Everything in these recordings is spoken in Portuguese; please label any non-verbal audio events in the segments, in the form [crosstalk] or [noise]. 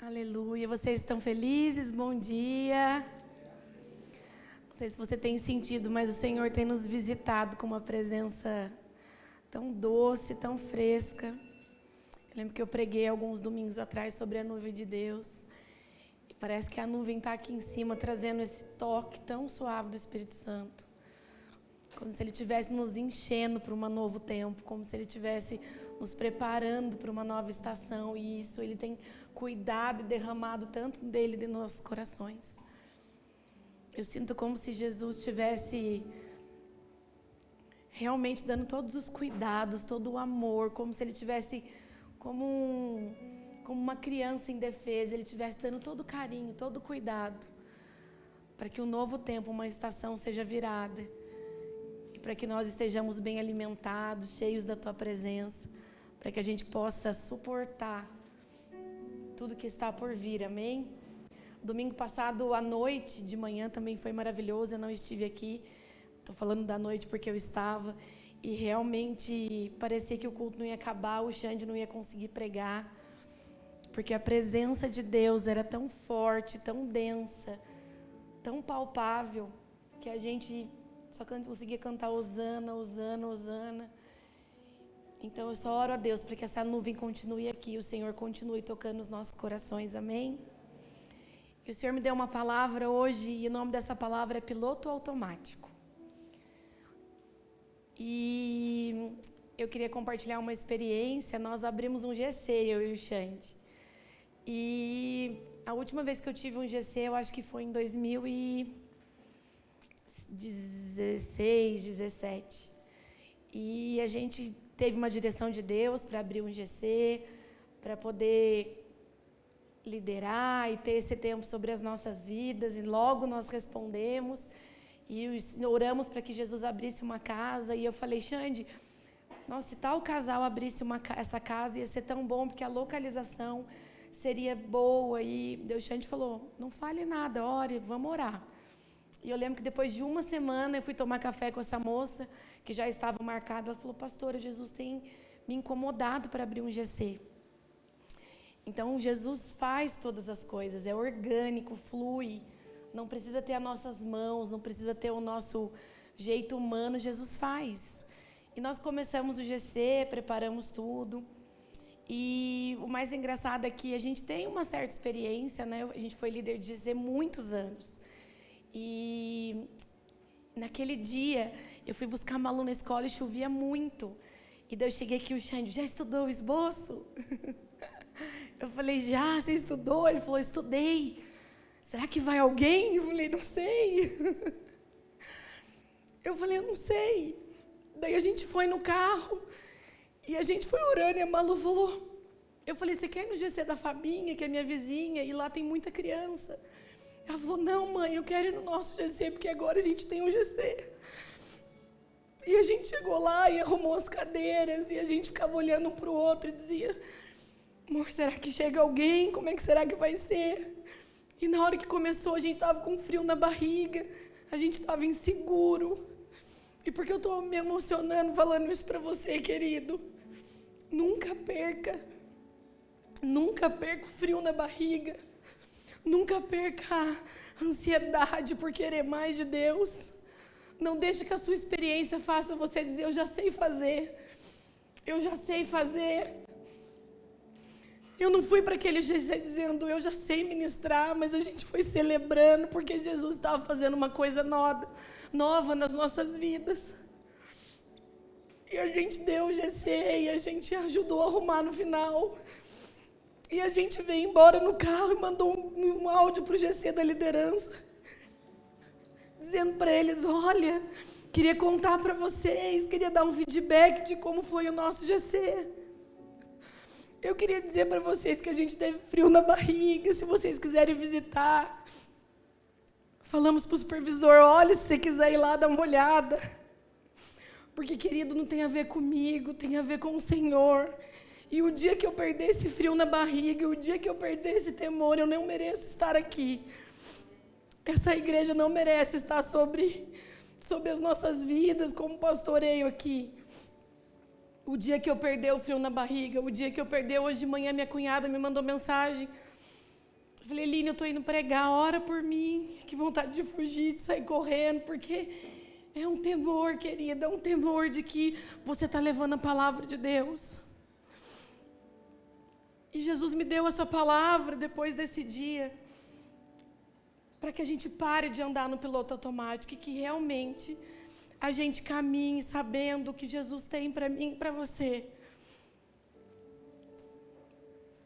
Aleluia. Vocês estão felizes? Bom dia. Não sei se você tem sentido, mas o Senhor tem nos visitado com uma presença tão doce, tão fresca. Eu lembro que eu preguei alguns domingos atrás sobre a nuvem de Deus. E parece que a nuvem está aqui em cima, trazendo esse toque tão suave do Espírito Santo. Como se ele estivesse nos enchendo para um novo tempo, como se ele estivesse nos preparando para uma nova estação. E isso ele tem cuidado e derramado tanto dele de nossos corações. Eu sinto como se Jesus estivesse realmente dando todos os cuidados, todo o amor, como se ele tivesse como um, como uma criança indefesa, ele estivesse dando todo o carinho, todo o cuidado para que um novo tempo, uma estação seja virada e para que nós estejamos bem alimentados, cheios da tua presença, para que a gente possa suportar tudo que está por vir, amém? Domingo passado à noite, de manhã também foi maravilhoso, eu não estive aqui, estou falando da noite porque eu estava, e realmente parecia que o culto não ia acabar, o Xande não ia conseguir pregar, porque a presença de Deus era tão forte, tão densa, tão palpável, que a gente só conseguia cantar Osana, Osana, Osana. Então eu só oro a Deus para que essa nuvem continue aqui, o Senhor continue tocando os nossos corações, amém? E o Senhor me deu uma palavra hoje, e o nome dessa palavra é piloto automático. E eu queria compartilhar uma experiência. Nós abrimos um GC, eu e o Xande. E a última vez que eu tive um GC, eu acho que foi em 2016, 17. E a gente teve uma direção de Deus para abrir um GC, para poder liderar e ter esse tempo sobre as nossas vidas, e logo nós respondemos e oramos para que Jesus abrisse uma casa. E eu falei, Xande, nossa, se tal casal abrisse uma, essa casa, ia ser tão bom, porque a localização seria boa. E Deus Xande falou: não fale nada, ore, vamos orar. E eu lembro que depois de uma semana eu fui tomar café com essa moça, que já estava marcada. Ela falou: Pastora, Jesus tem me incomodado para abrir um GC. Então, Jesus faz todas as coisas, é orgânico, flui. Não precisa ter as nossas mãos, não precisa ter o nosso jeito humano, Jesus faz. E nós começamos o GC, preparamos tudo. E o mais engraçado é que a gente tem uma certa experiência, né? A gente foi líder de GC muitos anos. E naquele dia, eu fui buscar a Malu na escola e chovia muito. E daí eu cheguei aqui, o Xande, já estudou o esboço? [laughs] Eu falei, já, você estudou? Ele falou, estudei. Será que vai alguém? Eu falei, não sei. [laughs] Eu falei, eu não sei. Daí a gente foi no carro e a gente foi orando e a Malu falou, eu falei, você quer ir no GC da Fabinha, que é minha vizinha, e lá tem muita criança? Ela falou: Não, mãe, eu quero ir no nosso GC, porque agora a gente tem um GC. E a gente chegou lá e arrumou as cadeiras, e a gente ficava olhando um para o outro e dizia: Amor, será que chega alguém? Como é que será que vai ser? E na hora que começou, a gente estava com frio na barriga, a gente estava inseguro. E porque eu estou me emocionando falando isso para você, querido? Nunca perca, nunca perca o frio na barriga. Nunca perca a ansiedade por querer mais de Deus. Não deixe que a sua experiência faça você dizer: Eu já sei fazer. Eu já sei fazer. Eu não fui para aquele GC dizendo: Eu já sei ministrar, mas a gente foi celebrando porque Jesus estava fazendo uma coisa nova, nova nas nossas vidas. E a gente deu o GC e a gente ajudou a arrumar no final. E a gente veio embora no carro e mandou um, um áudio para o GC da liderança, dizendo para eles: olha, queria contar para vocês, queria dar um feedback de como foi o nosso GC. Eu queria dizer para vocês que a gente teve frio na barriga, se vocês quiserem visitar. Falamos para o supervisor: olha, se você quiser ir lá, dá uma olhada. Porque, querido, não tem a ver comigo, tem a ver com o Senhor. E o dia que eu perder esse frio na barriga, o dia que eu perder esse temor, eu não mereço estar aqui. Essa igreja não merece estar sobre, sobre as nossas vidas como pastoreio aqui. O dia que eu perder o frio na barriga, o dia que eu perder, hoje de manhã minha cunhada me mandou mensagem. Eu falei, Eline, eu estou indo pregar, ora por mim. Que vontade de fugir, de sair correndo, porque é um temor, querida, é um temor de que você está levando a palavra de Deus. E Jesus me deu essa palavra depois desse dia, para que a gente pare de andar no piloto automático e que realmente a gente caminhe sabendo o que Jesus tem para mim e para você.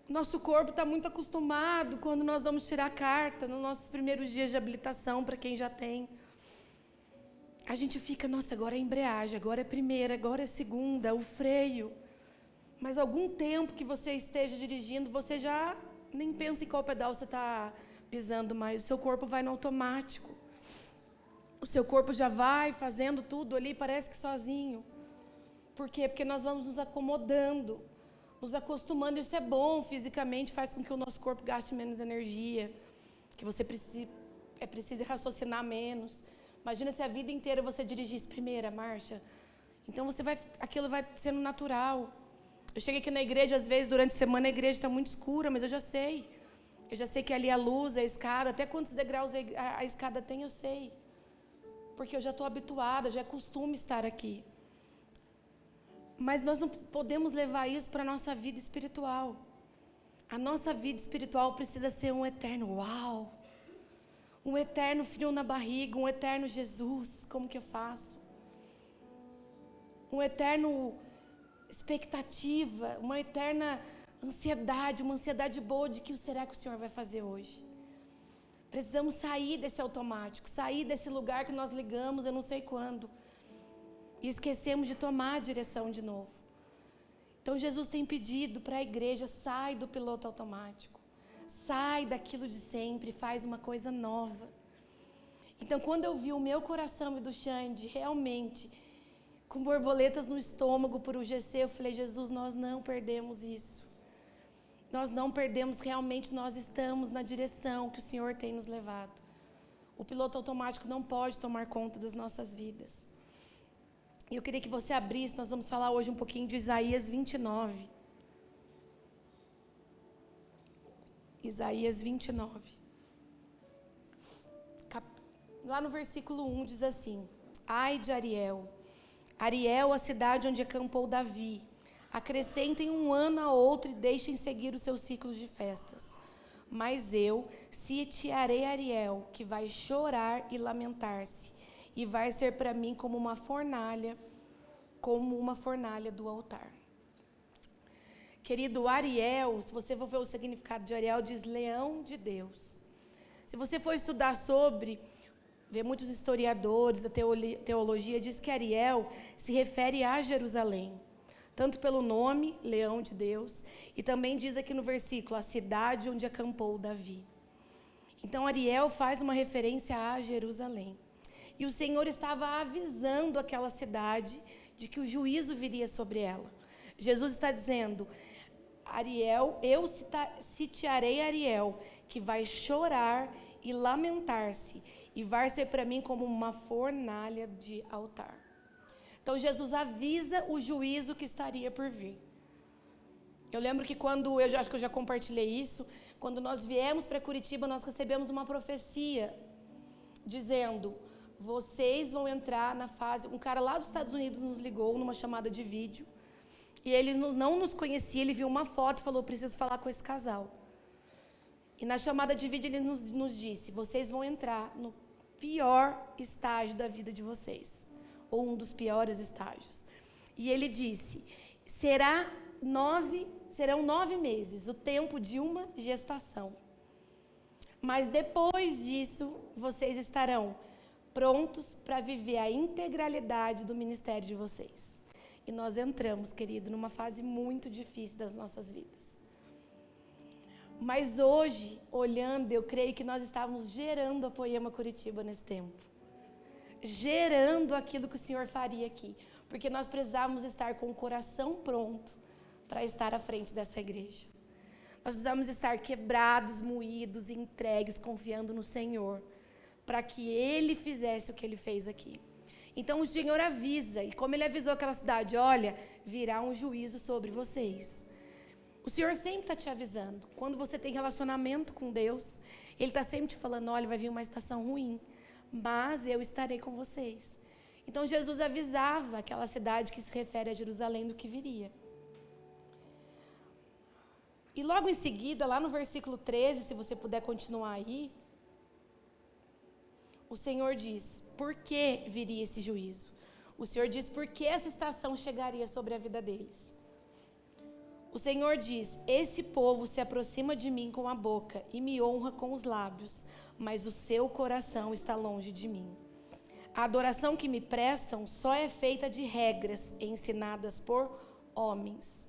Nosso corpo está muito acostumado quando nós vamos tirar carta nos nossos primeiros dias de habilitação, para quem já tem. A gente fica, nossa, agora é embreagem, agora é primeira, agora é segunda, é o freio. Mas algum tempo que você esteja dirigindo, você já nem pensa em qual pedal você está pisando mais. O seu corpo vai no automático. O seu corpo já vai fazendo tudo ali, parece que sozinho. Por quê? Porque nós vamos nos acomodando, nos acostumando. Isso é bom fisicamente, faz com que o nosso corpo gaste menos energia, que você precise, é preciso raciocinar menos. Imagina se a vida inteira você dirigisse primeira marcha. Então você vai, aquilo vai sendo natural. Eu cheguei aqui na igreja, às vezes, durante a semana, a igreja está muito escura, mas eu já sei. Eu já sei que ali a luz, a escada, até quantos degraus a escada tem, eu sei. Porque eu já estou habituada, já é costume estar aqui. Mas nós não podemos levar isso para a nossa vida espiritual. A nossa vida espiritual precisa ser um eterno uau. Um eterno frio na barriga, um eterno Jesus, como que eu faço? Um eterno expectativa, uma eterna ansiedade, uma ansiedade boa de que o será que o Senhor vai fazer hoje. Precisamos sair desse automático, sair desse lugar que nós ligamos, eu não sei quando, e esquecemos de tomar a direção de novo. Então Jesus tem pedido para a igreja: sai do piloto automático, sai daquilo de sempre, faz uma coisa nova. Então, quando eu vi o meu coração e do Xande realmente com borboletas no estômago por o GC, eu falei: Jesus, nós não perdemos isso. Nós não perdemos, realmente nós estamos na direção que o Senhor tem nos levado. O piloto automático não pode tomar conta das nossas vidas. E eu queria que você abrisse, nós vamos falar hoje um pouquinho de Isaías 29. Isaías 29. Cap... Lá no versículo 1 diz assim: Ai de Ariel Ariel, a cidade onde acampou Davi. Acrescentem um ano a outro e deixem seguir os seus ciclos de festas. Mas eu sitiarei Ariel, que vai chorar e lamentar-se, e vai ser para mim como uma fornalha, como uma fornalha do altar. Querido Ariel, se você for ver o significado de Ariel, diz leão de Deus. Se você for estudar sobre vê muitos historiadores, a teologia diz que Ariel se refere a Jerusalém, tanto pelo nome, leão de Deus, e também diz aqui no versículo, a cidade onde acampou Davi. Então Ariel faz uma referência a Jerusalém. E o Senhor estava avisando aquela cidade de que o juízo viria sobre ela. Jesus está dizendo: Ariel, eu citiarei Ariel, que vai chorar e lamentar-se, e ser para mim como uma fornalha de altar. Então Jesus avisa o juízo que estaria por vir. Eu lembro que quando, eu já, acho que eu já compartilhei isso, quando nós viemos para Curitiba, nós recebemos uma profecia dizendo: vocês vão entrar na fase. Um cara lá dos Estados Unidos nos ligou numa chamada de vídeo. E ele não nos conhecia, ele viu uma foto e falou: preciso falar com esse casal. E na chamada de vídeo ele nos, nos disse: vocês vão entrar no pior estágio da vida de vocês, ou um dos piores estágios. E ele disse: será nove, serão nove meses, o tempo de uma gestação. Mas depois disso, vocês estarão prontos para viver a integralidade do ministério de vocês. E nós entramos, querido, numa fase muito difícil das nossas vidas. Mas hoje, olhando, eu creio que nós estávamos gerando a Poema Curitiba nesse tempo. Gerando aquilo que o Senhor faria aqui. Porque nós precisávamos estar com o coração pronto para estar à frente dessa igreja. Nós precisamos estar quebrados, moídos, entregues, confiando no Senhor, para que Ele fizesse o que Ele fez aqui. Então o Senhor avisa, e como Ele avisou aquela cidade, olha, virá um juízo sobre vocês. O Senhor sempre está te avisando. Quando você tem relacionamento com Deus, Ele está sempre te falando: olha, vai vir uma estação ruim, mas eu estarei com vocês. Então Jesus avisava aquela cidade que se refere a Jerusalém do que viria. E logo em seguida, lá no versículo 13, se você puder continuar aí, o Senhor diz: por que viria esse juízo? O Senhor diz por que essa estação chegaria sobre a vida deles. O Senhor diz: Esse povo se aproxima de mim com a boca e me honra com os lábios, mas o seu coração está longe de mim. A adoração que me prestam só é feita de regras ensinadas por homens.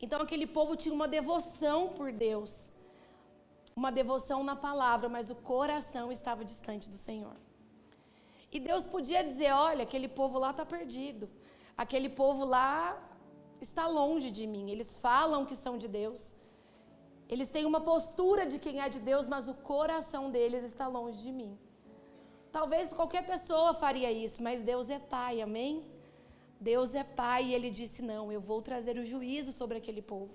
Então aquele povo tinha uma devoção por Deus, uma devoção na palavra, mas o coração estava distante do Senhor. E Deus podia dizer: olha, aquele povo lá está perdido, aquele povo lá está longe de mim. Eles falam que são de Deus. Eles têm uma postura de quem é de Deus, mas o coração deles está longe de mim. Talvez qualquer pessoa faria isso, mas Deus é Pai, amém? Deus é Pai e Ele disse: Não, eu vou trazer o juízo sobre aquele povo.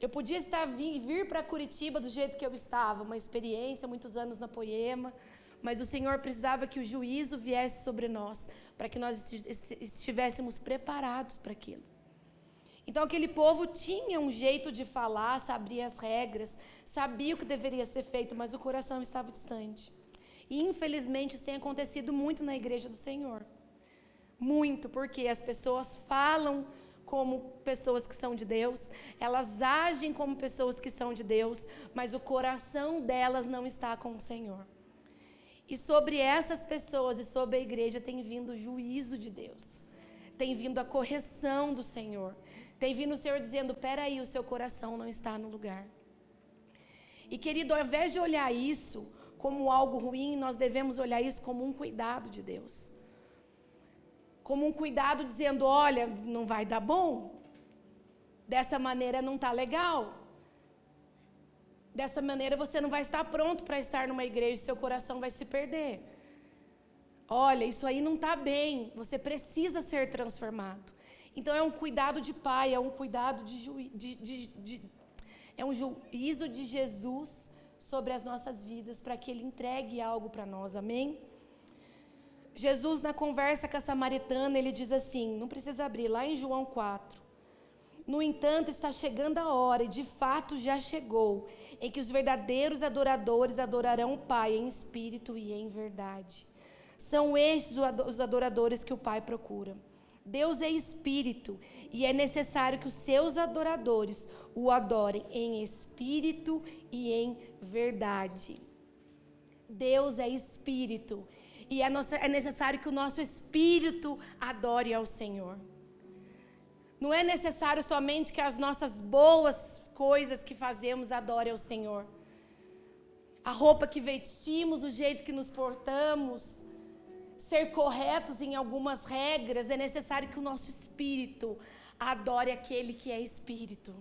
Eu podia estar vir, vir para Curitiba do jeito que eu estava, uma experiência, muitos anos na Poema, mas o Senhor precisava que o juízo viesse sobre nós, para que nós estivéssemos preparados para aquilo. Então aquele povo tinha um jeito de falar, sabia as regras, sabia o que deveria ser feito, mas o coração estava distante. E infelizmente isso tem acontecido muito na igreja do Senhor. Muito, porque as pessoas falam como pessoas que são de Deus, elas agem como pessoas que são de Deus, mas o coração delas não está com o Senhor. E sobre essas pessoas e sobre a igreja tem vindo o juízo de Deus. Tem vindo a correção do Senhor. Tem vindo o Senhor dizendo: peraí, o seu coração não está no lugar. E querido, ao invés de olhar isso como algo ruim, nós devemos olhar isso como um cuidado de Deus. Como um cuidado dizendo: olha, não vai dar bom. Dessa maneira não está legal. Dessa maneira você não vai estar pronto para estar numa igreja, seu coração vai se perder. Olha, isso aí não está bem, você precisa ser transformado. Então é um cuidado de pai, é um cuidado de, ju, de, de, de é um juízo de Jesus sobre as nossas vidas para que ele entregue algo para nós. Amém? Jesus na conversa com a samaritana, ele diz assim, não precisa abrir, lá em João 4. No entanto, está chegando a hora, e de fato já chegou, em que os verdadeiros adoradores adorarão o Pai em espírito e em verdade. São estes os adoradores que o Pai procura. Deus é espírito e é necessário que os seus adoradores o adorem em espírito e em verdade. Deus é espírito e é, é necessário que o nosso espírito adore ao Senhor. Não é necessário somente que as nossas boas coisas que fazemos adorem ao Senhor. A roupa que vestimos, o jeito que nos portamos, ser corretos em algumas regras, é necessário que o nosso espírito adore aquele que é espírito.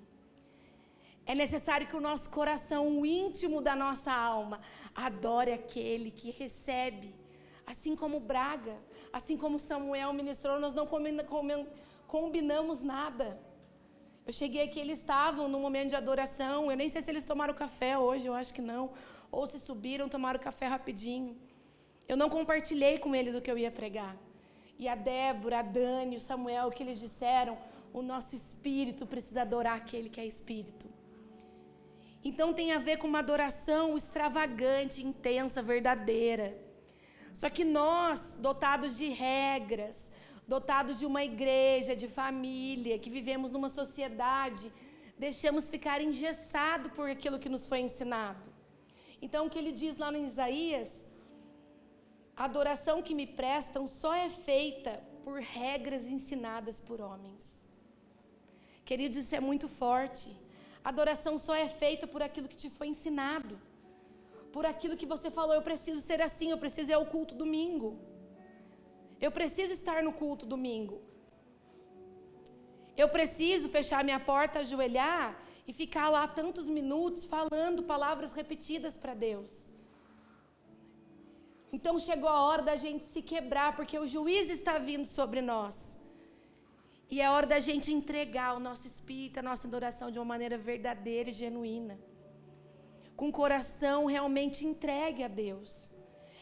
É necessário que o nosso coração, o íntimo da nossa alma, adore aquele que recebe. Assim como Braga, assim como Samuel ministrou, nós não combinamos nada. Eu cheguei aqui, eles estavam no momento de adoração. Eu nem sei se eles tomaram café hoje, eu acho que não. Ou se subiram, tomaram café rapidinho. Eu não compartilhei com eles o que eu ia pregar. E a Débora, a Dani, o Samuel, o que eles disseram, o nosso espírito precisa adorar aquele que é espírito. Então tem a ver com uma adoração extravagante, intensa, verdadeira. Só que nós, dotados de regras, dotados de uma igreja, de família, que vivemos numa sociedade, deixamos ficar engessado por aquilo que nos foi ensinado. Então, o que ele diz lá no Isaías, a adoração que me prestam só é feita por regras ensinadas por homens. Queridos, isso é muito forte. A adoração só é feita por aquilo que te foi ensinado. Por aquilo que você falou, eu preciso ser assim, eu preciso ir ao culto domingo. Eu preciso estar no culto domingo. Eu preciso fechar minha porta, ajoelhar e ficar lá tantos minutos falando palavras repetidas para Deus. Então chegou a hora da gente se quebrar, porque o juízo está vindo sobre nós. E é hora da gente entregar o nosso espírito, a nossa adoração de uma maneira verdadeira e genuína. Com o coração realmente entregue a Deus.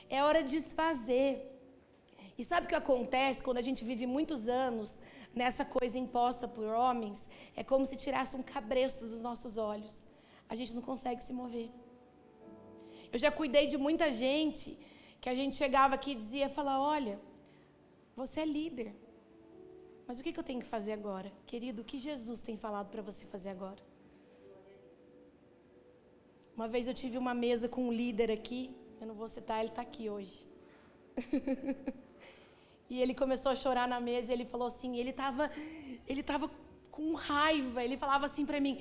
É hora de desfazer. E sabe o que acontece quando a gente vive muitos anos nessa coisa imposta por homens? É como se tirasse um cabresto dos nossos olhos. A gente não consegue se mover. Eu já cuidei de muita gente que a gente chegava aqui e dizia, falar, olha, você é líder. Mas o que, que eu tenho que fazer agora? Querido, o que Jesus tem falado para você fazer agora? Uma vez eu tive uma mesa com um líder aqui, eu não vou citar, ele está aqui hoje. [laughs] e ele começou a chorar na mesa e ele falou assim, ele estava ele tava com raiva, ele falava assim para mim: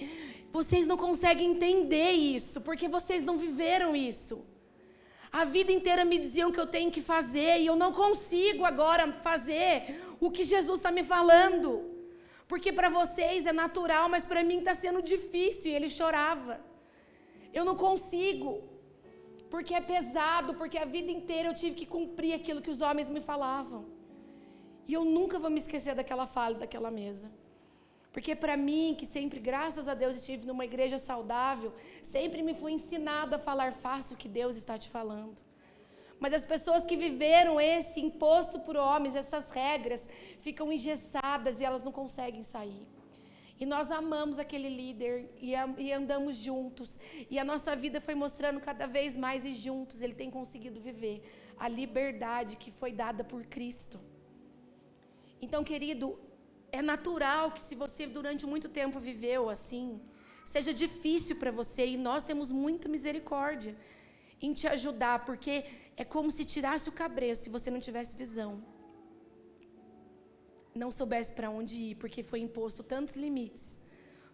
"Vocês não conseguem entender isso, porque vocês não viveram isso. A vida inteira me diziam que eu tenho que fazer e eu não consigo agora fazer o que Jesus está me falando. Porque para vocês é natural, mas para mim está sendo difícil. E ele chorava. Eu não consigo. Porque é pesado, porque a vida inteira eu tive que cumprir aquilo que os homens me falavam. E eu nunca vou me esquecer daquela fala, daquela mesa. Porque para mim, que sempre, graças a Deus, estive numa igreja saudável, sempre me foi ensinado a falar fácil o que Deus está te falando. Mas as pessoas que viveram esse imposto por homens, essas regras, ficam engessadas e elas não conseguem sair. E nós amamos aquele líder e, e, andamos juntos. E a nossa vida foi mostrando cada vez mais e juntos ele tem conseguido viver a liberdade que foi dada por Cristo. Então, querido, é natural que se você durante muito tempo viveu assim, seja difícil para você e nós temos muita misericórdia em te ajudar, porque é como se tirasse o cabresto e você não tivesse visão. Não soubesse para onde ir, porque foi imposto tantos limites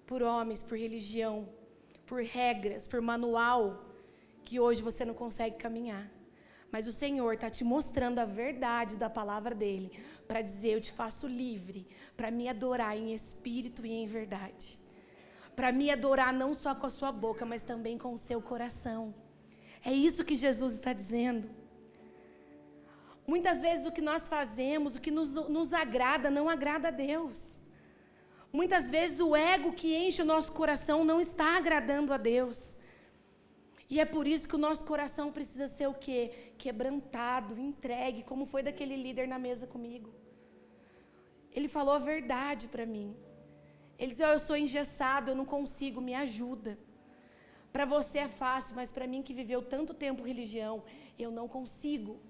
por homens, por religião, por regras, por manual, que hoje você não consegue caminhar. Mas o Senhor está te mostrando a verdade da palavra dele, para dizer: Eu te faço livre, para me adorar em espírito e em verdade. Para me adorar não só com a sua boca, mas também com o seu coração. É isso que Jesus está dizendo. Muitas vezes o que nós fazemos, o que nos, nos agrada, não agrada a Deus. Muitas vezes o ego que enche o nosso coração não está agradando a Deus. E é por isso que o nosso coração precisa ser o quê? Quebrantado, entregue, como foi daquele líder na mesa comigo. Ele falou a verdade para mim. Ele disse: oh, Eu sou engessado, eu não consigo, me ajuda. Para você é fácil, mas para mim que viveu tanto tempo religião, eu não consigo.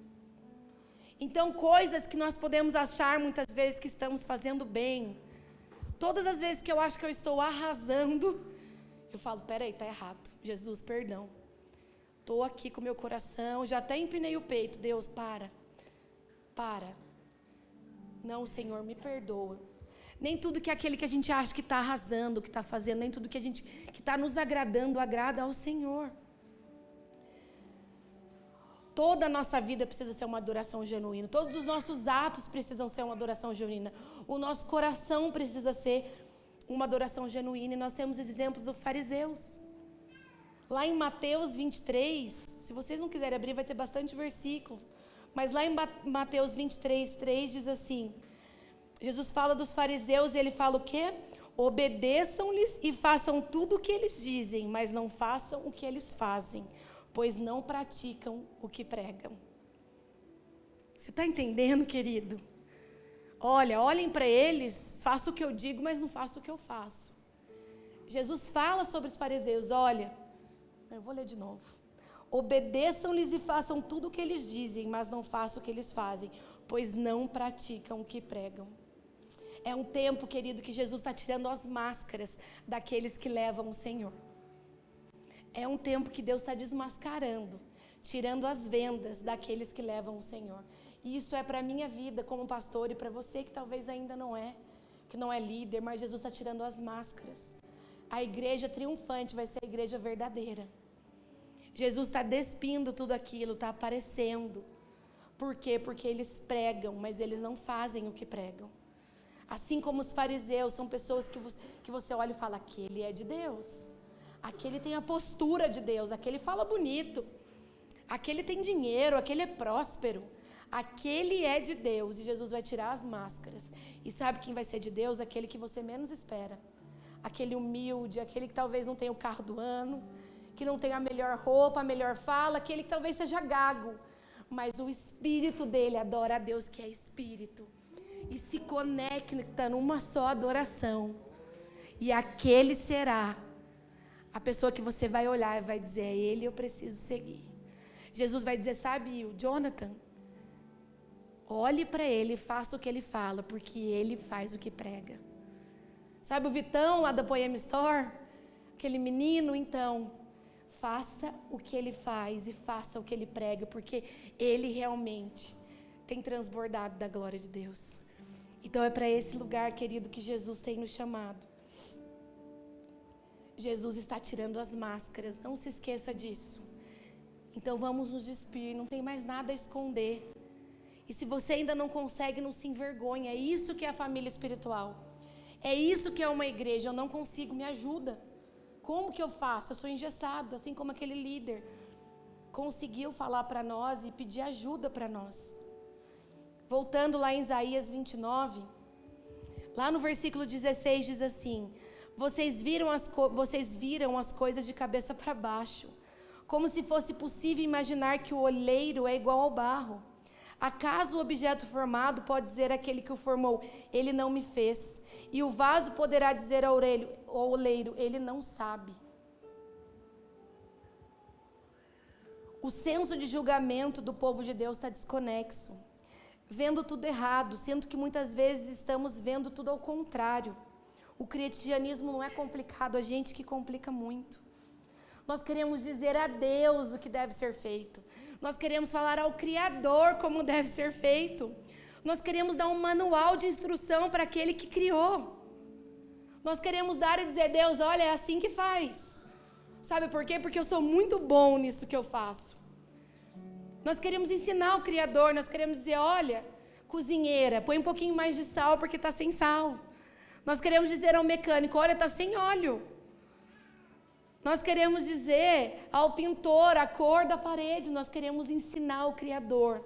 Então, coisas que nós podemos achar muitas vezes que estamos fazendo bem, todas as vezes que eu acho que eu estou arrasando, eu falo: peraí, está errado. Jesus, perdão. Estou aqui com meu coração, já até empinei o peito. Deus, para. Para. Não, Senhor, me perdoa. Nem tudo que aquele que a gente acha que está arrasando, que está fazendo, nem tudo que a gente que está nos agradando agrada ao Senhor. Toda a nossa vida precisa ser uma adoração genuína. Todos os nossos atos precisam ser uma adoração genuína. O nosso coração precisa ser uma adoração genuína. E nós temos os exemplos dos fariseus. Lá em Mateus 23, se vocês não quiserem abrir, vai ter bastante versículo. Mas lá em Mateus 23, 3 diz assim: Jesus fala dos fariseus e ele fala o quê? Obedeçam-lhes e façam tudo o que eles dizem, mas não façam o que eles fazem, pois não praticam o que pregam. Você está entendendo, querido? Olha, olhem para eles, faço o que eu digo, mas não faço o que eu faço. Jesus fala sobre os fariseus: olha, eu vou ler de novo. Obedeçam-lhes e façam tudo o que eles dizem, mas não façam o que eles fazem, pois não praticam o que pregam. É um tempo, querido, que Jesus está tirando as máscaras daqueles que levam o Senhor. É um tempo que Deus está desmascarando, tirando as vendas daqueles que levam o Senhor. E isso é para a minha vida como pastor e para você que talvez ainda não é, que não é líder, mas Jesus está tirando as máscaras. A igreja triunfante vai ser a igreja verdadeira. Jesus está despindo tudo aquilo, está aparecendo. Por quê? Porque eles pregam, mas eles não fazem o que pregam. Assim como os fariseus são pessoas que você, que você olha e fala: aquele é de Deus, aquele tem a postura de Deus, aquele fala bonito, aquele tem dinheiro, aquele é próspero, Aquele é de Deus e Jesus vai tirar as máscaras. E sabe quem vai ser de Deus? Aquele que você menos espera. Aquele humilde, aquele que talvez não tenha o carro do ano, que não tenha a melhor roupa, a melhor fala, que talvez seja gago. Mas o espírito dele adora a Deus que é espírito. E se conecta numa só adoração. E aquele será a pessoa que você vai olhar e vai dizer: é ele eu preciso seguir. Jesus vai dizer: sabe, o Jonathan, olhe para ele faça o que ele fala, porque ele faz o que prega. Sabe o Vitão lá da Poema Store? Aquele menino, então, faça o que ele faz e faça o que ele prega, porque ele realmente tem transbordado da glória de Deus. Então é para esse lugar, querido, que Jesus tem nos chamado. Jesus está tirando as máscaras, não se esqueça disso. Então vamos nos despir, não tem mais nada a esconder. E se você ainda não consegue, não se envergonhe. É isso que é a família espiritual. É isso que é uma igreja. Eu não consigo, me ajuda. Como que eu faço? Eu sou engessado, assim como aquele líder conseguiu falar para nós e pedir ajuda para nós. Voltando lá em Isaías 29, lá no versículo 16 diz assim: vocês viram as, vocês viram as coisas de cabeça para baixo, como se fosse possível imaginar que o olheiro é igual ao barro. Acaso o objeto formado pode dizer àquele que o formou, ele não me fez? E o vaso poderá dizer ao oleiro, ele não sabe. O senso de julgamento do povo de Deus está desconexo, vendo tudo errado, sendo que muitas vezes estamos vendo tudo ao contrário. O cristianismo não é complicado, a gente que complica muito. Nós queremos dizer a Deus o que deve ser feito. Nós queremos falar ao Criador como deve ser feito. Nós queremos dar um manual de instrução para aquele que criou. Nós queremos dar e dizer, Deus, olha, é assim que faz. Sabe por quê? Porque eu sou muito bom nisso que eu faço. Nós queremos ensinar o Criador, nós queremos dizer, olha, cozinheira, põe um pouquinho mais de sal porque está sem sal. Nós queremos dizer ao mecânico: olha, está sem óleo. Nós queremos dizer ao pintor a cor da parede. Nós queremos ensinar o Criador,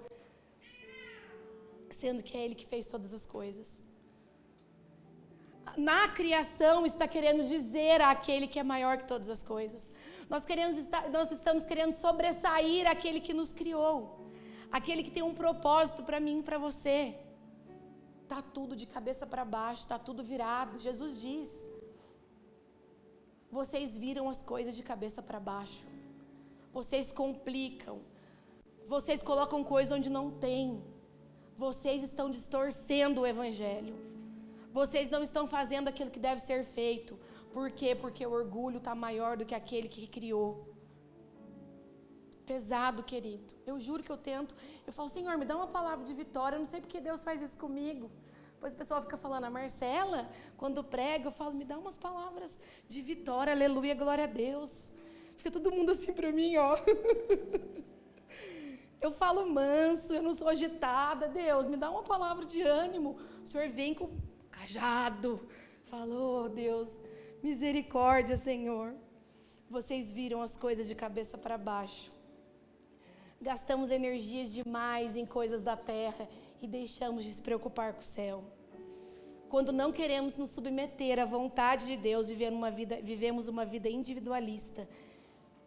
sendo que é Ele que fez todas as coisas. Na criação está querendo dizer àquele que é maior que todas as coisas. Nós, queremos estar, nós estamos querendo sobressair aquele que nos criou, aquele que tem um propósito para mim e para você. Está tudo de cabeça para baixo, está tudo virado. Jesus diz: Vocês viram as coisas de cabeça para baixo. Vocês complicam. Vocês colocam coisa onde não tem. Vocês estão distorcendo o Evangelho. Vocês não estão fazendo aquilo que deve ser feito. Por quê? Porque o orgulho está maior do que aquele que criou. Pesado, querido. Eu juro que eu tento. Eu falo, Senhor, me dá uma palavra de vitória. Eu não sei porque Deus faz isso comigo. Depois o pessoal fica falando, a Marcela, quando prega, eu falo, me dá umas palavras de vitória, aleluia, glória a Deus. Fica todo mundo assim para mim, ó. [laughs] Eu falo manso, eu não sou agitada. Deus, me dá uma palavra de ânimo. O Senhor vem com cajado. Falou, Deus, misericórdia, Senhor. Vocês viram as coisas de cabeça para baixo. Gastamos energias demais em coisas da terra e deixamos de se preocupar com o céu. Quando não queremos nos submeter à vontade de Deus, uma vida, vivemos uma vida individualista,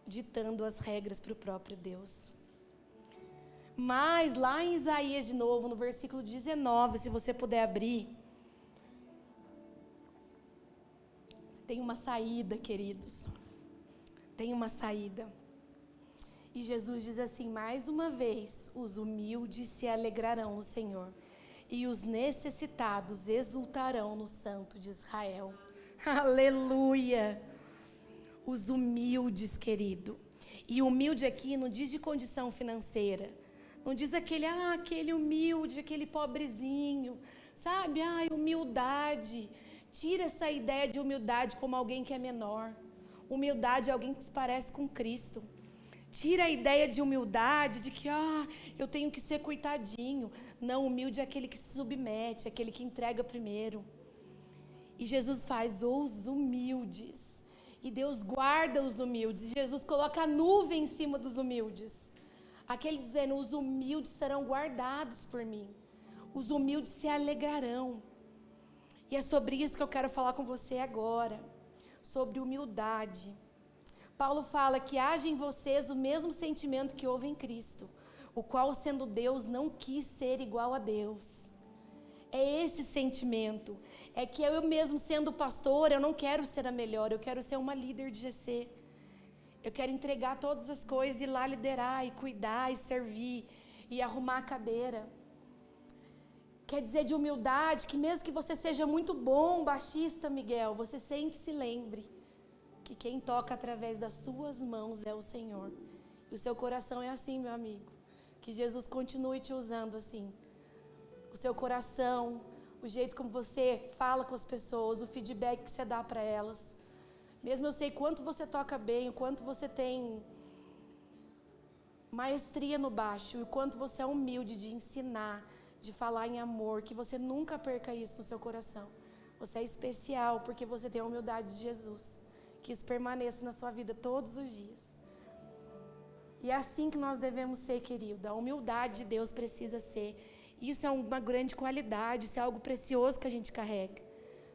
ditando as regras para o próprio Deus. Mas lá em Isaías de novo, no versículo 19, se você puder abrir, tem uma saída, queridos. Tem uma saída. E Jesus diz assim: mais uma vez, os humildes se alegrarão no Senhor, e os necessitados exultarão no Santo de Israel. [laughs] Aleluia! Os humildes, querido. E humilde aqui não diz de condição financeira. Não diz aquele, ah, aquele humilde, aquele pobrezinho. Sabe? Ah, humildade. Tira essa ideia de humildade como alguém que é menor. Humildade é alguém que se parece com Cristo. Tira a ideia de humildade, de que ah, eu tenho que ser coitadinho. Não, humilde é aquele que se submete, aquele que entrega primeiro. E Jesus faz os humildes. E Deus guarda os humildes. Jesus coloca a nuvem em cima dos humildes. Aquele dizendo: os humildes serão guardados por mim, os humildes se alegrarão. E é sobre isso que eu quero falar com você agora, sobre humildade. Paulo fala que haja em vocês o mesmo sentimento que houve em Cristo, o qual, sendo Deus, não quis ser igual a Deus. É esse sentimento. É que eu mesmo sendo pastor, eu não quero ser a melhor, eu quero ser uma líder de GC. Eu quero entregar todas as coisas e lá liderar e cuidar e servir e arrumar a cadeira. Quer dizer de humildade que mesmo que você seja muito bom baixista, Miguel, você sempre se lembre que quem toca através das suas mãos é o Senhor. E o seu coração é assim, meu amigo. Que Jesus continue te usando assim. O seu coração, o jeito como você fala com as pessoas, o feedback que você dá para elas. Mesmo eu sei quanto você toca bem, o quanto você tem maestria no baixo, o quanto você é humilde de ensinar, de falar em amor, que você nunca perca isso no seu coração. Você é especial porque você tem a humildade de Jesus. Que isso permaneça na sua vida todos os dias. E é assim que nós devemos ser, querido. A humildade de Deus precisa ser. Isso é uma grande qualidade, isso é algo precioso que a gente carrega.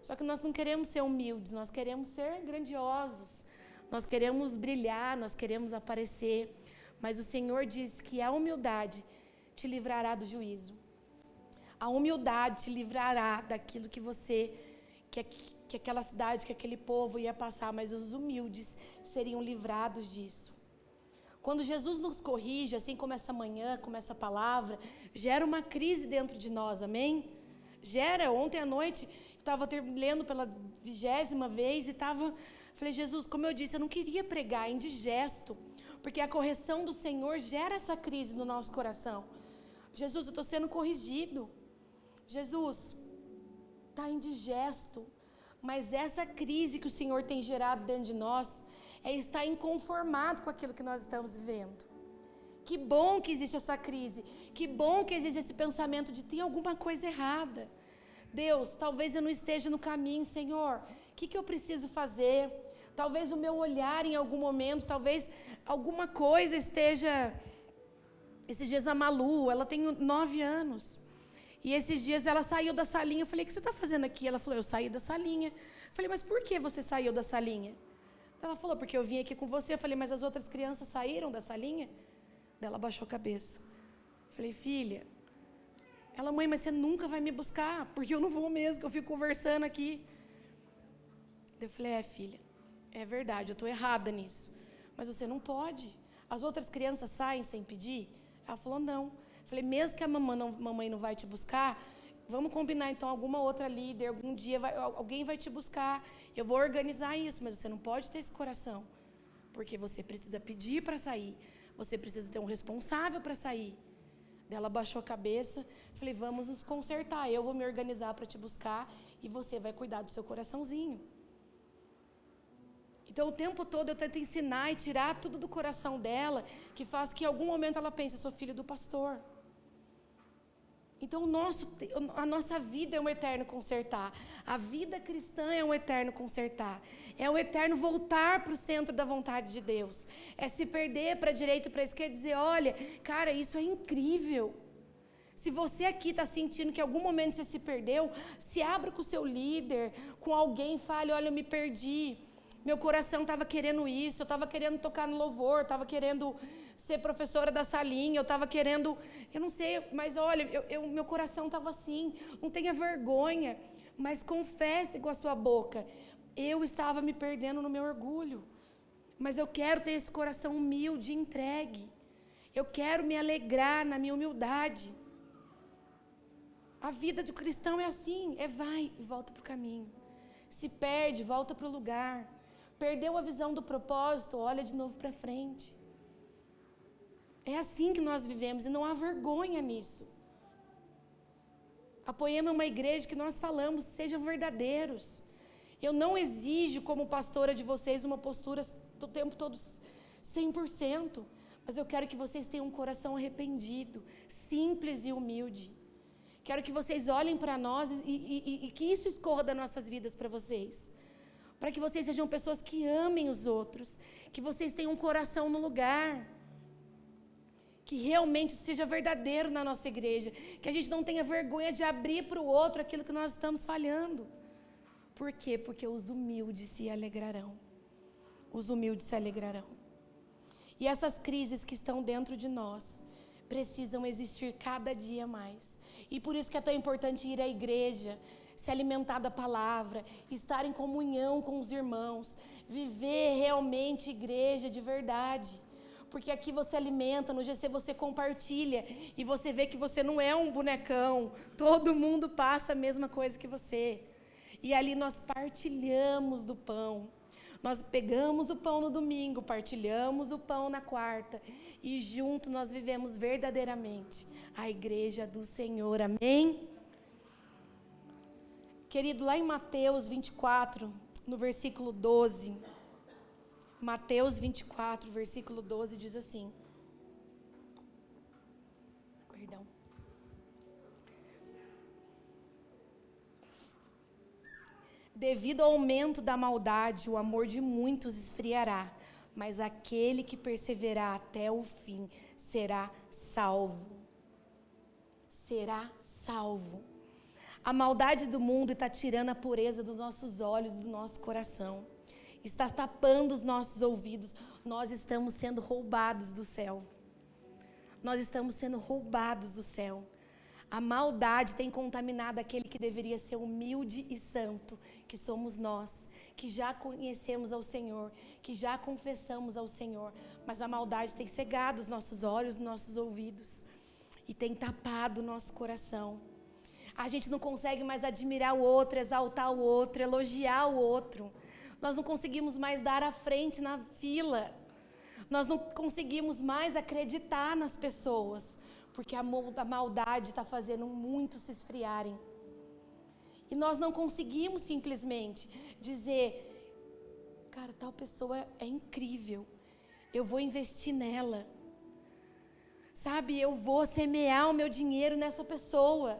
Só que nós não queremos ser humildes, nós queremos ser grandiosos. Nós queremos brilhar, nós queremos aparecer. Mas o Senhor diz que a humildade te livrará do juízo. A humildade te livrará daquilo que você, que, que aquela cidade, que aquele povo ia passar, mas os humildes seriam livrados disso. Quando Jesus nos corrige, assim como essa manhã, como essa palavra, gera uma crise dentro de nós, amém? Gera. Ontem à noite, estava lendo pela vigésima vez e estava. Falei, Jesus, como eu disse, eu não queria pregar indigesto, porque a correção do Senhor gera essa crise no nosso coração. Jesus, eu estou sendo corrigido. Jesus, está indigesto. Mas essa crise que o Senhor tem gerado dentro de nós é estar inconformado com aquilo que nós estamos vivendo. Que bom que existe essa crise. Que bom que existe esse pensamento de tem alguma coisa errada. Deus, talvez eu não esteja no caminho, Senhor. O que, que eu preciso fazer? Talvez o meu olhar em algum momento, talvez alguma coisa esteja. Esses dias a Malu, ela tem nove anos. E esses dias ela saiu da salinha. Eu falei: O que você está fazendo aqui? Ela falou: Eu saí da salinha. Eu falei: Mas por que você saiu da salinha? Ela falou: Porque eu vim aqui com você. Eu falei: Mas as outras crianças saíram da salinha? Ela baixou a cabeça. Eu falei: Filha, ela, mãe, mas você nunca vai me buscar, porque eu não vou mesmo, que eu fico conversando aqui. Eu falei, é, filha, é verdade, eu estou errada nisso. Mas você não pode. As outras crianças saem sem pedir? Ela falou, não. Falei, mesmo que a mamãe não, mamãe não vai te buscar, vamos combinar então alguma outra líder, algum dia vai, alguém vai te buscar. Eu vou organizar isso, mas você não pode ter esse coração. Porque você precisa pedir para sair. Você precisa ter um responsável para sair. Ela baixou a cabeça, falei: "Vamos nos consertar. Eu vou me organizar para te buscar e você vai cuidar do seu coraçãozinho". Então, o tempo todo eu tento ensinar e tirar tudo do coração dela, que faz que em algum momento ela pense: "Sou filho do pastor". Então, nosso, a nossa vida é um eterno consertar. A vida cristã é um eterno consertar. É um eterno voltar para o centro da vontade de Deus. É se perder para a direita e para a esquerda e dizer: olha, cara, isso é incrível. Se você aqui está sentindo que em algum momento você se perdeu, se abra com o seu líder, com alguém, fale: olha, eu me perdi. Meu coração estava querendo isso, eu estava querendo tocar no louvor, estava querendo ser professora da salinha, eu estava querendo, eu não sei, mas olha, eu, eu, meu coração estava assim. Não tenha vergonha, mas confesse com a sua boca. Eu estava me perdendo no meu orgulho, mas eu quero ter esse coração humilde entregue. Eu quero me alegrar na minha humildade. A vida do cristão é assim: é vai e volta para o caminho. Se perde, volta para o lugar. Perdeu a visão do propósito, olha de novo para frente. É assim que nós vivemos e não há vergonha nisso. Apoiemos uma igreja que nós falamos, sejam verdadeiros. Eu não exijo, como pastora de vocês, uma postura do tempo todo 100%, mas eu quero que vocês tenham um coração arrependido, simples e humilde. Quero que vocês olhem para nós e, e, e, que isso escorra das nossas vidas para vocês. Para que vocês sejam pessoas que amem os outros, que vocês tenham um coração no lugar que realmente seja verdadeiro na nossa igreja, que a gente não tenha vergonha de abrir para o outro aquilo que nós estamos falhando. Por quê? Porque os humildes se alegrarão. Os humildes se alegrarão. E essas crises que estão dentro de nós precisam existir cada dia mais. E por isso que é tão importante ir à igreja, se alimentar da palavra, estar em comunhão com os irmãos, viver realmente igreja de verdade porque aqui você alimenta, no GC você compartilha e você vê que você não é um bonecão, todo mundo passa a mesma coisa que você. E ali nós partilhamos do pão. Nós pegamos o pão no domingo, partilhamos o pão na quarta e junto nós vivemos verdadeiramente a igreja do Senhor. Amém? Querido, lá em Mateus 24, no versículo 12, Mateus 24, versículo 12 diz assim: Perdão. Devido ao aumento da maldade, o amor de muitos esfriará, mas aquele que perseverar até o fim será salvo. Será salvo. A maldade do mundo está tirando a pureza dos nossos olhos e do nosso coração está tapando os nossos ouvidos, nós estamos sendo roubados do céu. Nós estamos sendo roubados do céu. A maldade tem contaminado aquele que deveria ser humilde e santo, que somos nós, que já conhecemos ao Senhor, que já confessamos ao Senhor, mas a maldade tem cegado os nossos olhos, os nossos ouvidos e tem tapado o nosso coração. A gente não consegue mais admirar o outro, exaltar o outro, elogiar o outro. Nós não conseguimos mais dar a frente na fila. Nós não conseguimos mais acreditar nas pessoas, porque a maldade está fazendo muitos se esfriarem. E nós não conseguimos simplesmente dizer, cara, tal pessoa é incrível, eu vou investir nela. Sabe, eu vou semear o meu dinheiro nessa pessoa.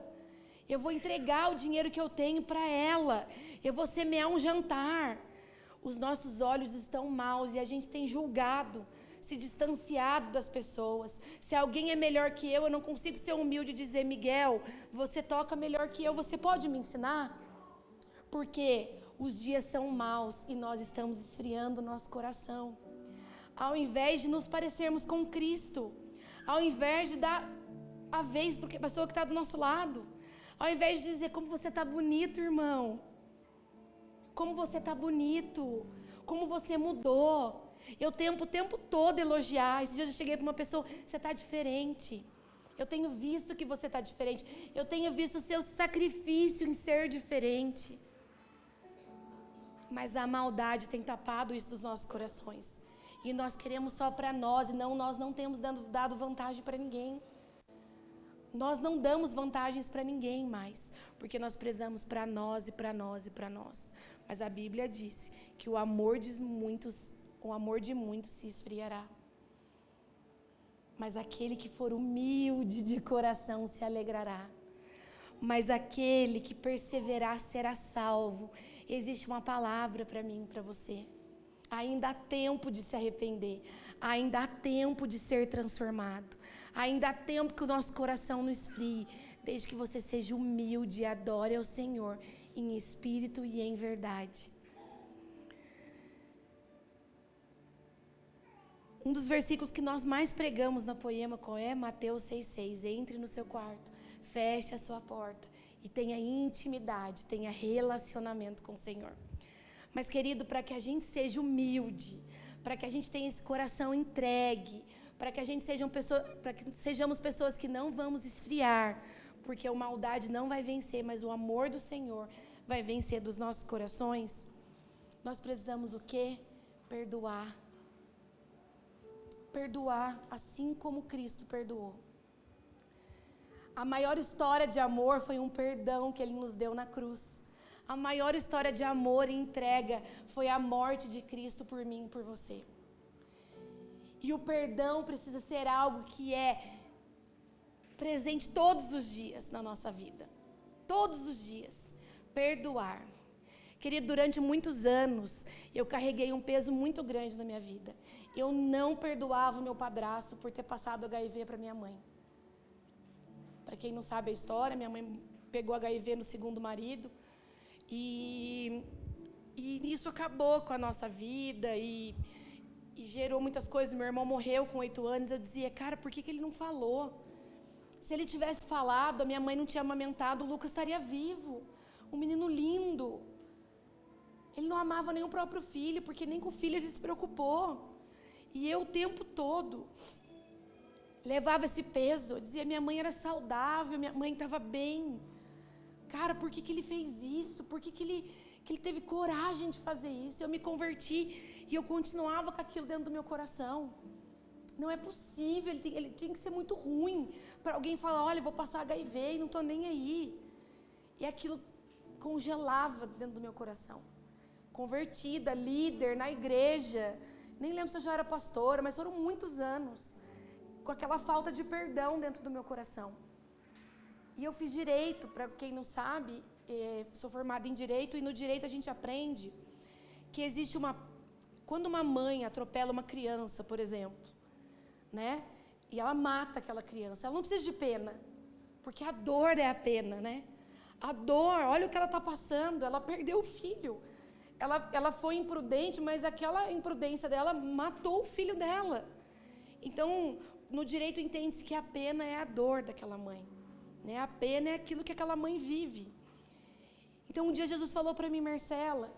Eu vou entregar o dinheiro que eu tenho para ela. Eu vou semear um jantar os nossos olhos estão maus e a gente tem julgado, se distanciado das pessoas. Se alguém é melhor que eu, eu não consigo ser humilde e dizer, Miguel, você toca melhor que eu, você pode me ensinar? Porque os dias são maus e nós estamos esfriando o nosso coração. Ao invés de nos parecermos com Cristo, ao invés de dar a vez para a pessoa que está do nosso lado, ao invés de dizer como você está bonito, irmão, como você está bonito, como você mudou. Eu tento o tempo todo elogiar. Esse dia eu cheguei para uma pessoa, você está diferente. Eu tenho visto que você está diferente. Eu tenho visto o seu sacrifício em ser diferente. Mas a maldade tem tapado isso dos nossos corações. E nós queremos só para nós, e não nós não temos dando, dado vantagem para ninguém. Nós não damos vantagens para ninguém mais, porque nós prezamos para nós e para nós e para nós. Mas a Bíblia disse que o amor de muitos, o amor de muitos se esfriará. Mas aquele que for humilde de coração se alegrará. Mas aquele que perseverar será salvo. Existe uma palavra para mim para você. Ainda há tempo de se arrepender. Ainda há tempo de ser transformado. Ainda há tempo que o nosso coração não esfrie. Desde que você seja humilde e adore ao Senhor em espírito e em verdade. Um dos versículos que nós mais pregamos na poema qual é? Mateus 6,6. Entre no seu quarto, feche a sua porta e tenha intimidade, tenha relacionamento com o Senhor. Mas, querido, para que a gente seja humilde, para que a gente tenha esse coração entregue, para que a gente para que sejamos pessoas que não vamos esfriar, porque a maldade não vai vencer, mas o amor do Senhor vai vencer dos nossos corações, nós precisamos o quê? Perdoar. Perdoar assim como Cristo perdoou. A maior história de amor foi um perdão que ele nos deu na cruz. A maior história de amor e entrega foi a morte de Cristo por mim e por você. E o perdão precisa ser algo que é presente todos os dias na nossa vida. Todos os dias perdoar. Querido, durante muitos anos eu carreguei um peso muito grande na minha vida. eu não perdoava o meu padrasto por ter passado HIV para minha mãe. Para quem não sabe a história, minha mãe pegou HIV no segundo marido e, e isso acabou com a nossa vida e, e gerou muitas coisas. Meu irmão morreu com oito anos. Eu dizia, cara, por que, que ele não falou? Se ele tivesse falado, a minha mãe não tinha amamentado, o Lucas estaria vivo. Um menino lindo. Ele não amava nem o próprio filho, porque nem com o filho ele se preocupou. E eu o tempo todo levava esse peso. Eu dizia, minha mãe era saudável, minha mãe estava bem. Cara, por que, que ele fez isso? Por que, que, ele, que ele teve coragem de fazer isso? Eu me converti e eu continuava com aquilo dentro do meu coração. Não é possível, ele, tem, ele tinha que ser muito ruim para alguém falar: olha, vou passar HIV e não estou nem aí. E aquilo congelava dentro do meu coração. Convertida, líder na igreja. Nem lembro se eu já era pastora, mas foram muitos anos com aquela falta de perdão dentro do meu coração. E eu fiz direito, para quem não sabe, é, sou formada em direito e no direito a gente aprende que existe uma. Quando uma mãe atropela uma criança, por exemplo, né? E ela mata aquela criança, ela não precisa de pena, porque a dor é a pena, né? A dor, olha o que ela está passando, ela perdeu o filho. Ela, ela foi imprudente, mas aquela imprudência dela matou o filho dela. Então, no direito entende-se que a pena é a dor daquela mãe. Né? A pena é aquilo que aquela mãe vive. Então um dia Jesus falou para mim, Marcela,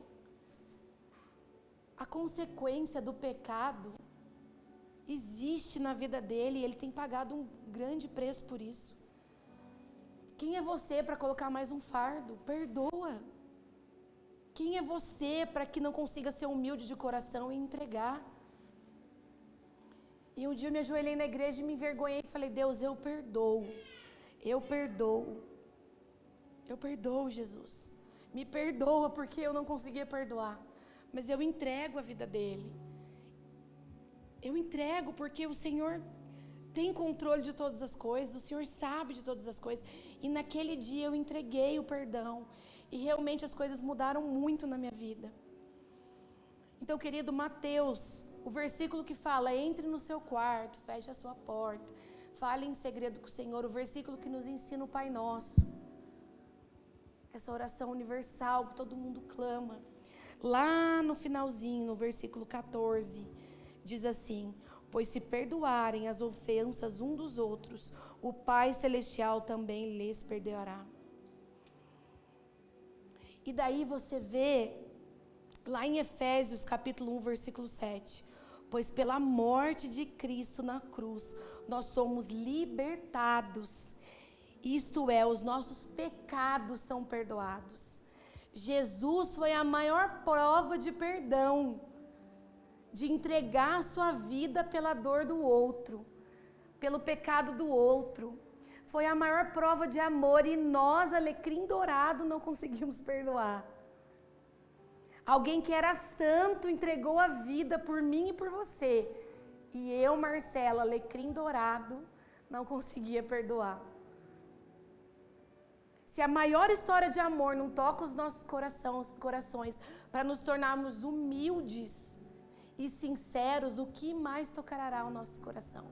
a consequência do pecado existe na vida dele e ele tem pagado um grande preço por isso. Quem é você para colocar mais um fardo? Perdoa. Quem é você para que não consiga ser humilde de coração e entregar? E um dia eu me ajoelhei na igreja e me envergonhei e falei: Deus, eu perdoo. Eu perdoo. Eu perdoo, Jesus. Me perdoa porque eu não conseguia perdoar. Mas eu entrego a vida dele. Eu entrego porque o Senhor tem controle de todas as coisas, o Senhor sabe de todas as coisas. E naquele dia eu entreguei o perdão. E realmente as coisas mudaram muito na minha vida. Então, querido Mateus o versículo que fala: entre no seu quarto, feche a sua porta, fale em segredo com o Senhor. O versículo que nos ensina o Pai Nosso. Essa oração universal que todo mundo clama. Lá no finalzinho, no versículo 14, diz assim: Pois se perdoarem as ofensas um dos outros, o Pai Celestial também lhes perdoará. E daí você vê, lá em Efésios capítulo 1, versículo 7, pois pela morte de Cristo na cruz nós somos libertados. Isto é, os nossos pecados são perdoados. Jesus foi a maior prova de perdão, de entregar a sua vida pela dor do outro, pelo pecado do outro. Foi a maior prova de amor e nós, alecrim dourado, não conseguimos perdoar. Alguém que era santo entregou a vida por mim e por você. E eu, Marcela, alecrim dourado, não conseguia perdoar. Se a maior história de amor não toca os nossos corações, corações para nos tornarmos humildes e sinceros, o que mais tocará o nosso coração?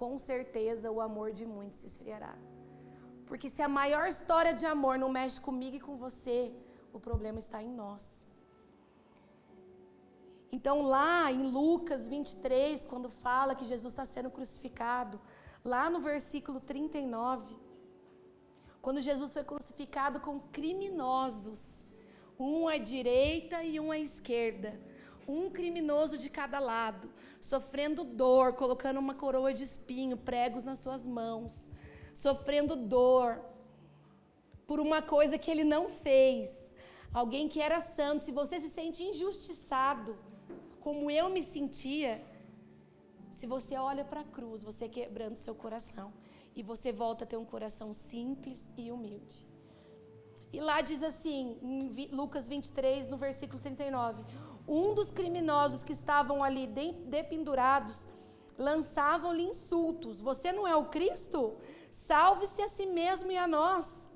Com certeza o amor de muitos se esfriará. Porque se a maior história de amor não mexe comigo e com você, o problema está em nós. Então, lá em Lucas 23, quando fala que Jesus está sendo crucificado, lá no versículo 39, quando Jesus foi crucificado com criminosos, um à direita e um à esquerda, um criminoso de cada lado, sofrendo dor, colocando uma coroa de espinho, pregos nas suas mãos, sofrendo dor por uma coisa que ele não fez. Alguém que era santo, se você se sente injustiçado, como eu me sentia, se você olha para a cruz, você quebrando seu coração e você volta a ter um coração simples e humilde. E lá diz assim, em Lucas 23, no versículo 39, um dos criminosos que estavam ali dependurados lançavam-lhe insultos: Você não é o Cristo? Salve-se a si mesmo e a nós.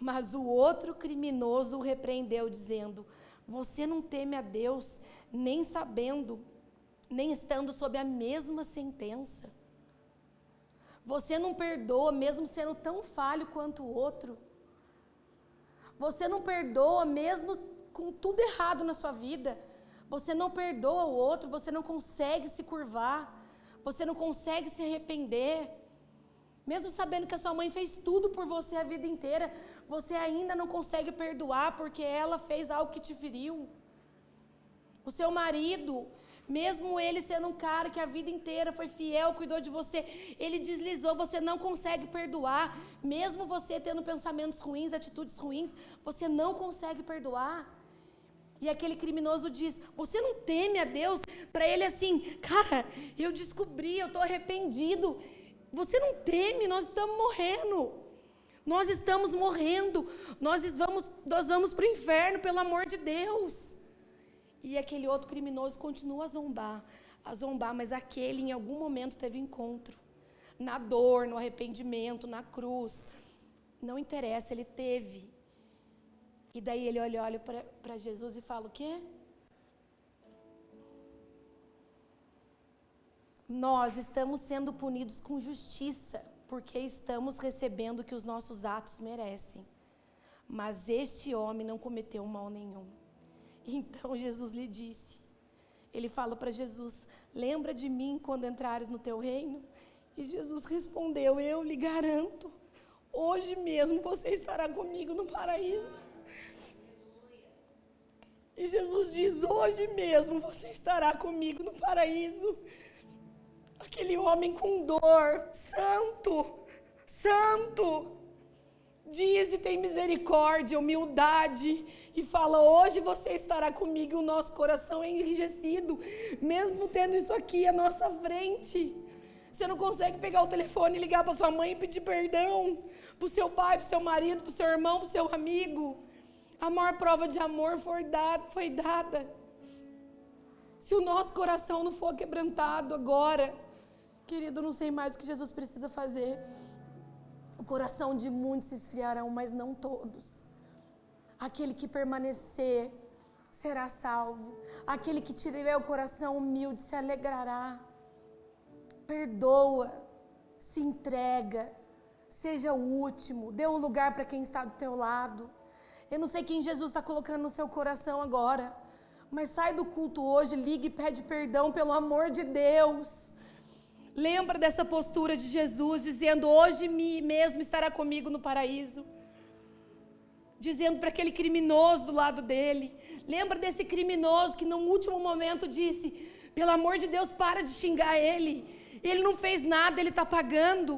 Mas o outro criminoso o repreendeu, dizendo: Você não teme a Deus, nem sabendo nem estando sob a mesma sentença. Você não perdoa, mesmo sendo tão falho quanto o outro. Você não perdoa, mesmo com tudo errado na sua vida. Você não perdoa o outro, você não consegue se curvar, você não consegue se arrepender. Mesmo sabendo que a sua mãe fez tudo por você a vida inteira, você ainda não consegue perdoar porque ela fez algo que te feriu. O seu marido, mesmo ele sendo um cara que a vida inteira foi fiel, cuidou de você, ele deslizou, você não consegue perdoar. Mesmo você tendo pensamentos ruins, atitudes ruins, você não consegue perdoar. E aquele criminoso diz: Você não teme a Deus? Para ele, assim, cara, eu descobri, eu estou arrependido. Você não teme, nós estamos morrendo. Nós estamos morrendo. Nós vamos, nós vamos para o inferno, pelo amor de Deus. E aquele outro criminoso continua a zombar, a zombar, mas aquele em algum momento teve encontro. Na dor, no arrependimento, na cruz. Não interessa, ele teve. E daí ele olha, olha para Jesus e fala: O quê? Nós estamos sendo punidos com justiça, porque estamos recebendo o que os nossos atos merecem. Mas este homem não cometeu mal nenhum. Então Jesus lhe disse: Ele fala para Jesus: Lembra de mim quando entrares no teu reino? E Jesus respondeu: Eu lhe garanto, hoje mesmo você estará comigo no paraíso. E Jesus diz: Hoje mesmo você estará comigo no paraíso. Aquele homem com dor, santo, santo, diz e tem misericórdia, humildade e fala: Hoje você estará comigo, o nosso coração é enrijecido, mesmo tendo isso aqui à nossa frente. Você não consegue pegar o telefone e ligar para sua mãe e pedir perdão, para o seu pai, para o seu marido, para o seu irmão, para o seu amigo. A maior prova de amor foi dada, foi dada. Se o nosso coração não for quebrantado agora, querido, não sei mais o que Jesus precisa fazer. O coração de muitos se esfriarão, mas não todos. Aquele que permanecer será salvo. Aquele que tiver o coração humilde se alegrará. Perdoa, se entrega, seja o último, dê um lugar para quem está do teu lado. Eu não sei quem Jesus está colocando no seu coração agora, mas sai do culto hoje, ligue e pede perdão, pelo amor de Deus. Lembra dessa postura de Jesus dizendo: Hoje mesmo estará comigo no paraíso dizendo para aquele criminoso do lado dele. Lembra desse criminoso que no último momento disse: pelo amor de Deus, para de xingar ele. Ele não fez nada, ele está pagando.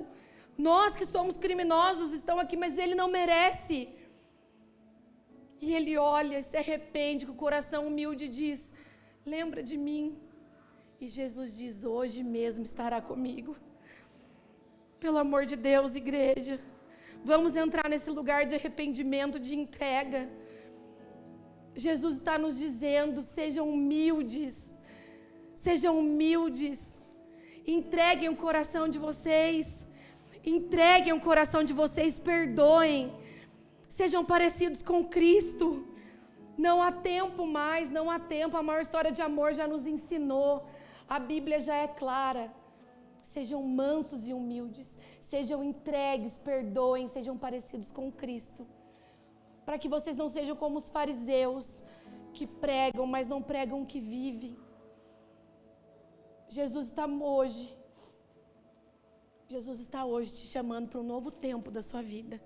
Nós que somos criminosos estamos aqui, mas ele não merece. E ele olha, se arrepende, com o coração humilde diz: Lembra de mim. E Jesus diz: Hoje mesmo estará comigo. Pelo amor de Deus, igreja. Vamos entrar nesse lugar de arrependimento, de entrega. Jesus está nos dizendo: sejam humildes, sejam humildes, entreguem o coração de vocês, entreguem o coração de vocês, perdoem, sejam parecidos com Cristo. Não há tempo mais, não há tempo, a maior história de amor já nos ensinou, a Bíblia já é clara. Sejam mansos e humildes, sejam entregues, perdoem, sejam parecidos com Cristo. Para que vocês não sejam como os fariseus, que pregam, mas não pregam o que vivem. Jesus está hoje, Jesus está hoje te chamando para um novo tempo da sua vida.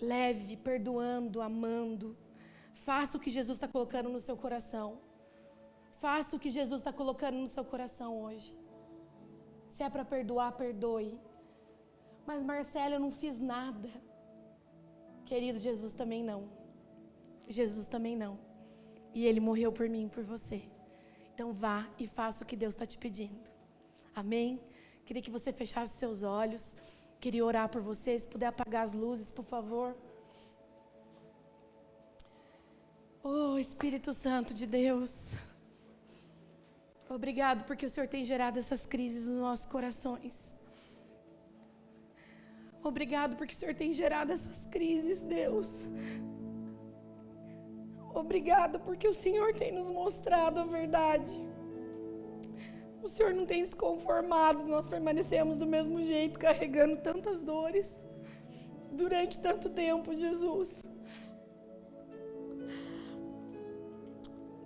Leve, perdoando, amando. Faça o que Jesus está colocando no seu coração. Faça o que Jesus está colocando no seu coração hoje. Se é para perdoar, perdoe. Mas Marcela, eu não fiz nada. Querido, Jesus também não. Jesus também não. E Ele morreu por mim por você. Então vá e faça o que Deus está te pedindo. Amém? Queria que você fechasse seus olhos. Queria orar por você. Se puder apagar as luzes, por favor. Oh, Espírito Santo de Deus. Obrigado porque o Senhor tem gerado essas crises nos nossos corações. Obrigado porque o Senhor tem gerado essas crises, Deus. Obrigado porque o Senhor tem nos mostrado a verdade. O Senhor não tem se conformado, nós permanecemos do mesmo jeito, carregando tantas dores durante tanto tempo, Jesus.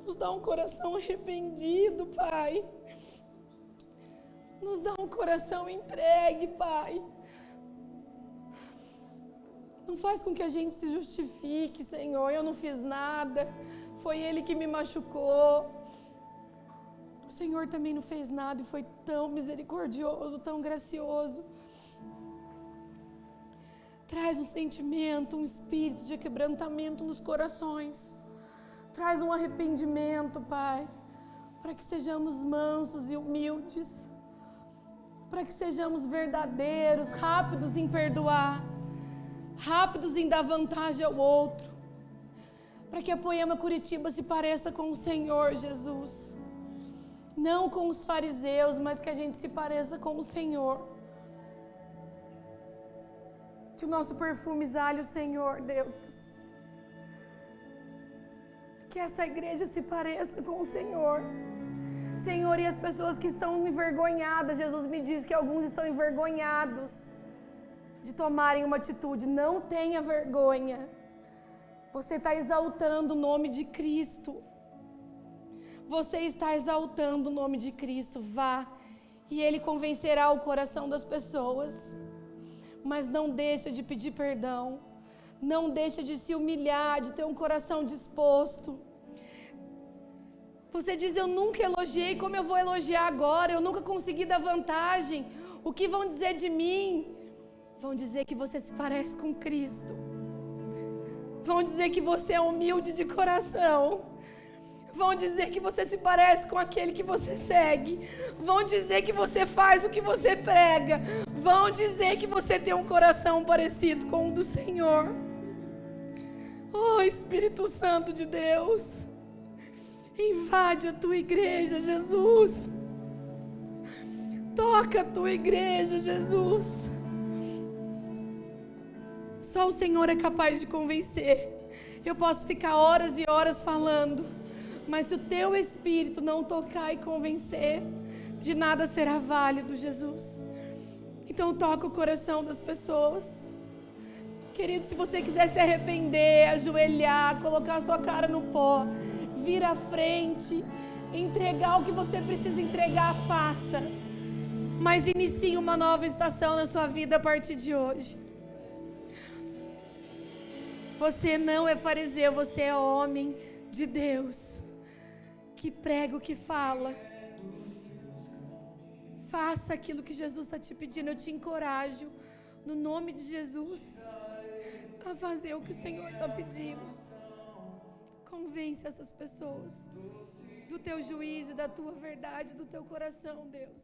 Nos dá um coração arrependido, Pai. Nos dá um coração entregue, Pai. Não faz com que a gente se justifique, Senhor. Eu não fiz nada. Foi Ele que me machucou. Senhor também não fez nada e foi tão misericordioso, tão gracioso. Traz um sentimento, um espírito de quebrantamento nos corações. Traz um arrependimento, Pai, para que sejamos mansos e humildes, para que sejamos verdadeiros, rápidos em perdoar, rápidos em dar vantagem ao outro, para que a Poema Curitiba se pareça com o Senhor Jesus não com os fariseus, mas que a gente se pareça com o Senhor. Que o nosso perfume exale o Senhor, Deus. Que essa igreja se pareça com o Senhor. Senhor, e as pessoas que estão envergonhadas, Jesus me diz que alguns estão envergonhados de tomarem uma atitude. Não tenha vergonha. Você está exaltando o nome de Cristo você está exaltando o nome de Cristo, vá e Ele convencerá o coração das pessoas. Mas não deixa de pedir perdão, não deixa de se humilhar, de ter um coração disposto. Você diz: Eu nunca elogiei, como eu vou elogiar agora? Eu nunca consegui dar vantagem. O que vão dizer de mim? Vão dizer que você se parece com Cristo. Vão dizer que você é humilde de coração. Vão dizer que você se parece com aquele que você segue. Vão dizer que você faz o que você prega. Vão dizer que você tem um coração parecido com o do Senhor. Oh, Espírito Santo de Deus. Invade a tua igreja, Jesus. Toca a tua igreja, Jesus. Só o Senhor é capaz de convencer. Eu posso ficar horas e horas falando mas se o teu espírito não tocar e convencer, de nada será válido, Jesus. Então toca o coração das pessoas. Querido, se você quiser se arrepender, ajoelhar, colocar sua cara no pó, vir à frente, entregar o que você precisa entregar, faça. Mas inicie uma nova estação na sua vida a partir de hoje. Você não é fariseu, você é homem de Deus que prega, o que fala. Faça aquilo que Jesus está te pedindo. Eu te encorajo, no nome de Jesus, a fazer o que o Senhor está pedindo. Convence essas pessoas do teu juízo, da tua verdade, do teu coração, Deus.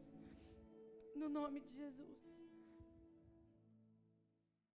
No nome de Jesus.